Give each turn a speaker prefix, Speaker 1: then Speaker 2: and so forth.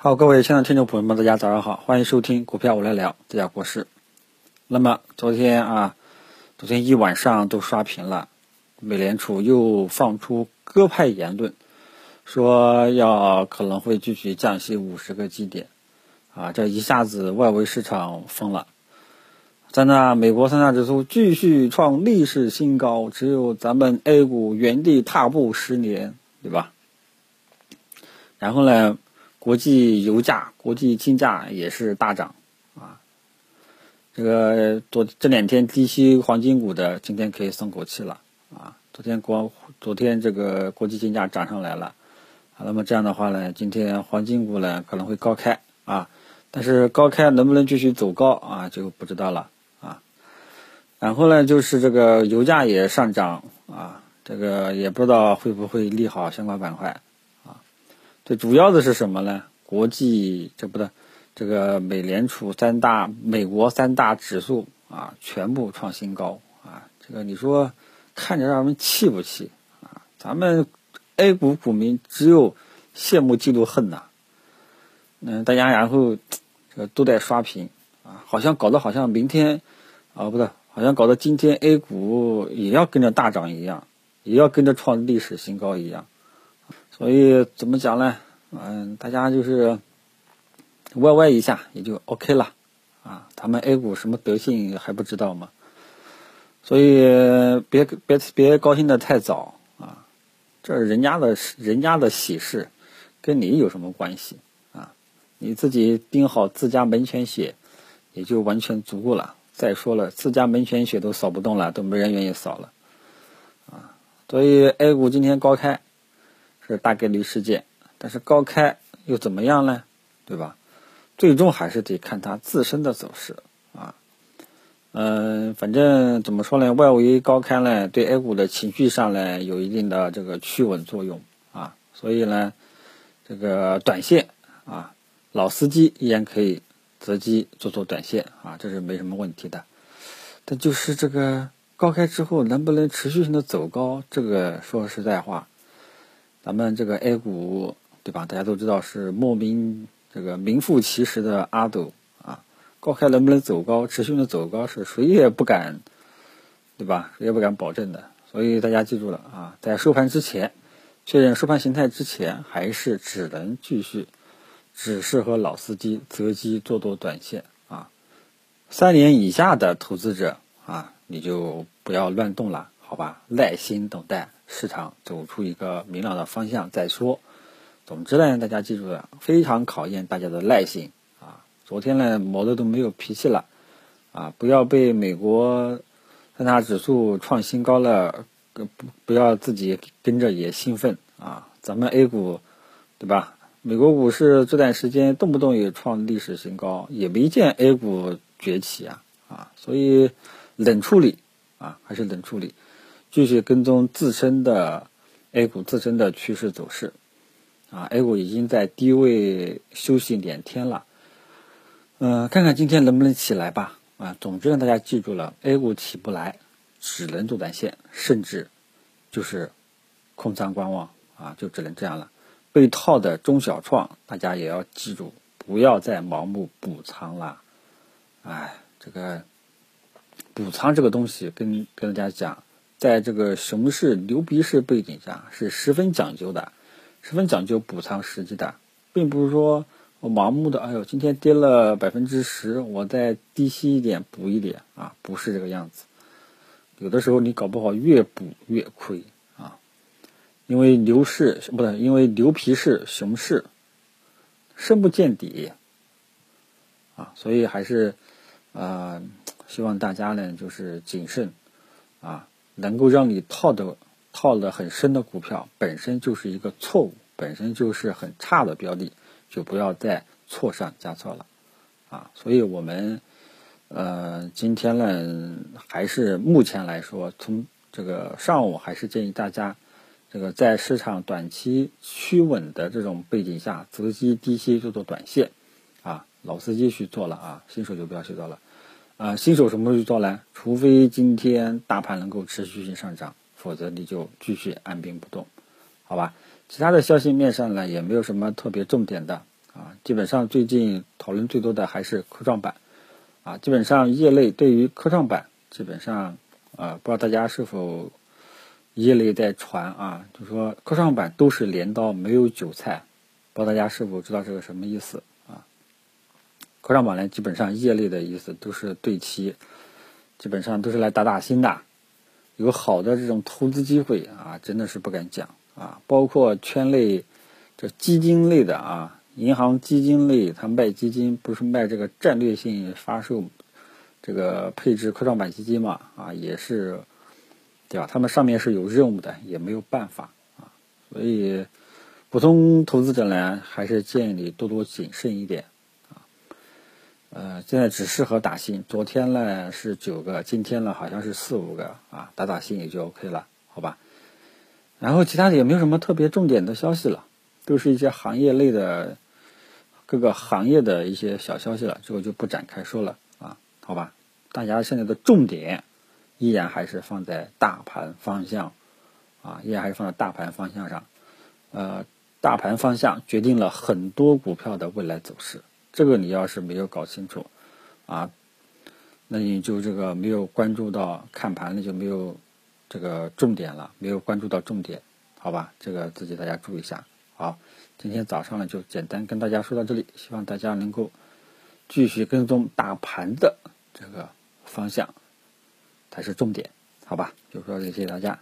Speaker 1: 好，各位亲爱的听众朋友们，大家早上好，欢迎收听股票我来聊，这家国事。那么昨天啊，昨天一晚上都刷屏了，美联储又放出鸽派言论，说要可能会继续降息五十个基点，啊，这一下子外围市场疯了。在那美国三大指数继续创历史新高，只有咱们 A 股原地踏步十年，对吧？然后呢？国际油价、国际金价也是大涨，啊，这个昨这两天低吸黄金股的，今天可以松口气了，啊，昨天国昨天这个国际金价涨上来了，那么这样的话呢，今天黄金股呢可能会高开，啊，但是高开能不能继续走高啊，就不知道了，啊，然后呢就是这个油价也上涨，啊，这个也不知道会不会利好相关板块。最主要的是什么呢？国际这不对，这个美联储三大美国三大指数啊，全部创新高啊！这个你说看着让人气不气啊？咱们 A 股股民只有羡慕嫉妒恨呐。嗯，大家然后这个都在刷屏啊，好像搞得好像明天啊，不对，好像搞得今天 A 股也要跟着大涨一样，也要跟着创历史新高一样。所以怎么讲呢？嗯，大家就是歪歪一下也就 OK 了啊。咱们 A 股什么德性还不知道吗？所以别别别高兴的太早啊。这是人家的人家的喜事，跟你有什么关系啊？你自己盯好自家门前雪，也就完全足够了。再说了，自家门前雪都扫不动了，都没人愿意扫了啊。所以 A 股今天高开。是大概率事件，但是高开又怎么样呢？对吧？最终还是得看它自身的走势啊。嗯，反正怎么说呢？外围高开呢，对 A 股的情绪上呢，有一定的这个趋稳作用啊。所以呢，这个短线啊，老司机依然可以择机做做短线啊，这是没什么问题的。但就是这个高开之后能不能持续性的走高，这个说实在话。咱们这个 A 股，对吧？大家都知道是莫名这个名副其实的阿斗啊。高开能不能走高，持续的走高，是谁也不敢，对吧？谁也不敢保证的。所以大家记住了啊，在收盘之前，确认收盘形态之前，还是只能继续，只适合老司机择机做做短线啊。三年以下的投资者啊，你就不要乱动了，好吧？耐心等待。市场走出一个明朗的方向再说。总之呢，大家记住了，非常考验大家的耐心啊！昨天呢，磨的都没有脾气了啊！不要被美国三大指数创新高了，不不要自己跟着也兴奋啊！咱们 A 股，对吧？美国股市这段时间动不动也创历史新高，也没见 A 股崛起啊啊！所以冷处理啊，还是冷处理。继续跟踪自身的 A 股自身的趋势走势，啊，A 股已经在低位休息两天了，嗯，看看今天能不能起来吧，啊，总之让大家记住了，A 股起不来，只能做短线，甚至就是空仓观望，啊，就只能这样了。被套的中小创，大家也要记住，不要再盲目补仓了，哎，这个补仓这个东西，跟跟大家讲。在这个熊市、牛皮市背景下，是十分讲究的，十分讲究补仓时机的，并不是说我盲目的，哎呦，今天跌了百分之十，我再低吸一点补一点啊，不是这个样子。有的时候你搞不好越补越亏啊，因为牛市不对，因为牛皮市、熊市深不见底啊，所以还是啊，希望大家呢就是谨慎啊。能够让你套的套的很深的股票，本身就是一个错误，本身就是很差的标的，就不要再错上加错了，啊，所以我们呃今天呢，还是目前来说，从这个上午还是建议大家，这个在市场短期趋稳的这种背景下，择机低吸做做短线，啊，老司机去做了啊，新手就不要去做了。啊，新手什么时候去做呢？除非今天大盘能够持续性上涨，否则你就继续按兵不动，好吧？其他的消息面上呢，也没有什么特别重点的啊。基本上最近讨论最多的还是科创板，啊，基本上业内对于科创板，基本上，啊，不知道大家是否业内在传啊，就说科创板都是镰刀，没有韭菜，不知道大家是否知道这个什么意思科创板呢，基本上业内的意思都是对齐，基本上都是来打打新的，有好的这种投资机会啊，真的是不敢讲啊，包括圈内这基金类的啊。银行基金类，它卖基金不是卖这个战略性发售，这个配置科创板基金嘛？啊，也是，对吧？他们上面是有任务的，也没有办法啊。所以，普通投资者呢，还是建议你多多谨慎一点。呃，现在只适合打新，昨天呢是九个，今天呢好像是四五个啊，打打新也就 OK 了，好吧？然后其他的也没有什么特别重点的消息了，都是一些行业类的。各个行业的一些小消息了，这个就不展开说了啊，好吧？大家现在的重点依然还是放在大盘方向啊，依然还是放在大盘方向上。呃，大盘方向决定了很多股票的未来走势，这个你要是没有搞清楚啊，那你就这个没有关注到看盘，那就没有这个重点了，没有关注到重点，好吧？这个自己大家注意一下。好，今天早上呢就简单跟大家说到这里，希望大家能够继续跟踪大盘的这个方向才是重点，好吧？就说这，谢谢大家。